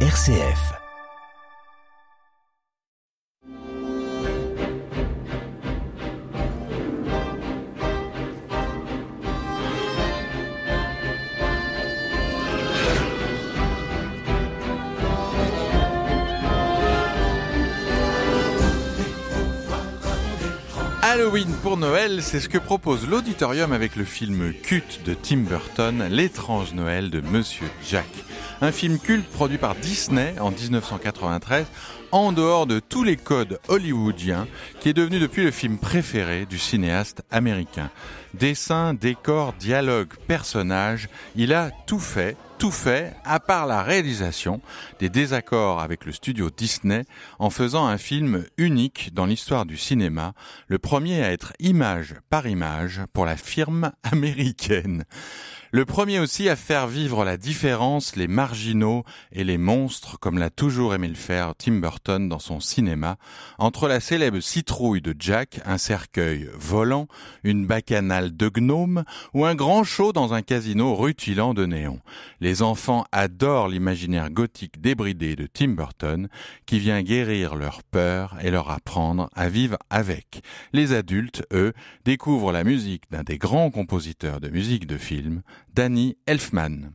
RCF. Halloween pour Noël, c'est ce que propose l'auditorium avec le film culte de Tim Burton, L'étrange Noël de Monsieur Jack. Un film culte produit par Disney en 1993, en dehors de tous les codes hollywoodiens, qui est devenu depuis le film préféré du cinéaste américain. Dessin, décor, dialogue, personnage, il a tout fait tout fait, à part la réalisation, des désaccords avec le studio Disney, en faisant un film unique dans l'histoire du cinéma, le premier à être image par image pour la firme américaine. Le premier aussi à faire vivre la différence, les marginaux et les monstres, comme l'a toujours aimé le faire Tim Burton dans son cinéma, entre la célèbre citrouille de Jack, un cercueil volant, une bacchanale de gnomes ou un grand show dans un casino rutilant de néon. Les enfants adorent l'imaginaire gothique débridé de Tim Burton, qui vient guérir leur peur et leur apprendre à vivre avec. Les adultes, eux, découvrent la musique d'un des grands compositeurs de musique de film, Danny Elfman.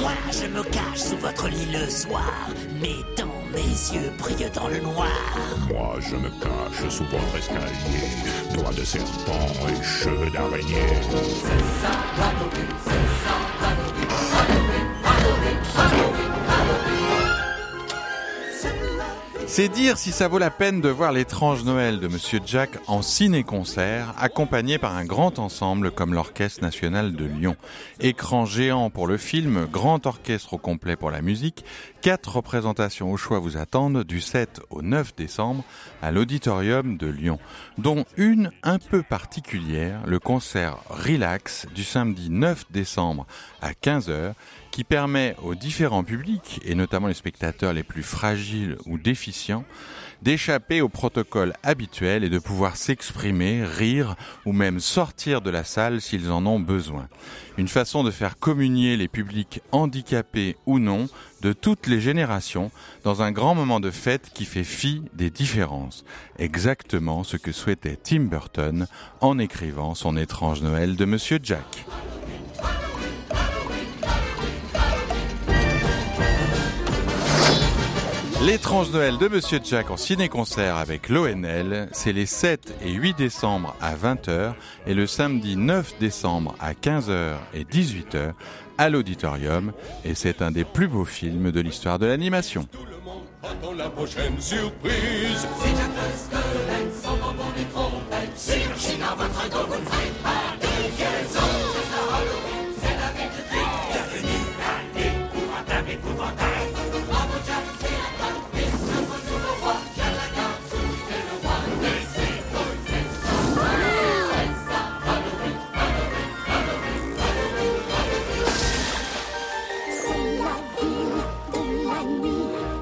Moi, je me cache sous votre lit le soir, mettant mes yeux brillent dans le noir. Moi, je me cache sous votre escalier, doigts de serpent et cheveux d'araignée. C'est dire si ça vaut la peine de voir l'étrange Noël de Monsieur Jack en ciné-concert, accompagné par un grand ensemble comme l'Orchestre National de Lyon. Écran géant pour le film, grand orchestre au complet pour la musique, quatre représentations au choix vous attendent du 7 au 9 décembre à l'Auditorium de Lyon, dont une un peu particulière, le concert Relax du samedi 9 décembre à 15h, qui permet aux différents publics, et notamment les spectateurs les plus fragiles ou déficients, d'échapper au protocole habituel et de pouvoir s'exprimer, rire ou même sortir de la salle s'ils en ont besoin. Une façon de faire communier les publics handicapés ou non de toutes les générations dans un grand moment de fête qui fait fi des différences. Exactement ce que souhaitait Tim Burton en écrivant son étrange Noël de Monsieur Jack. L'étrange Noël de Monsieur Jack en ciné-concert avec l'ONL, c'est les 7 et 8 décembre à 20h et le samedi 9 décembre à 15h et 18h à l'auditorium et c'est un des plus beaux films de l'histoire de l'animation. Tout le monde attend la prochaine surprise.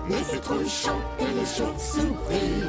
Les citrouilles chantent et les chauves-souris.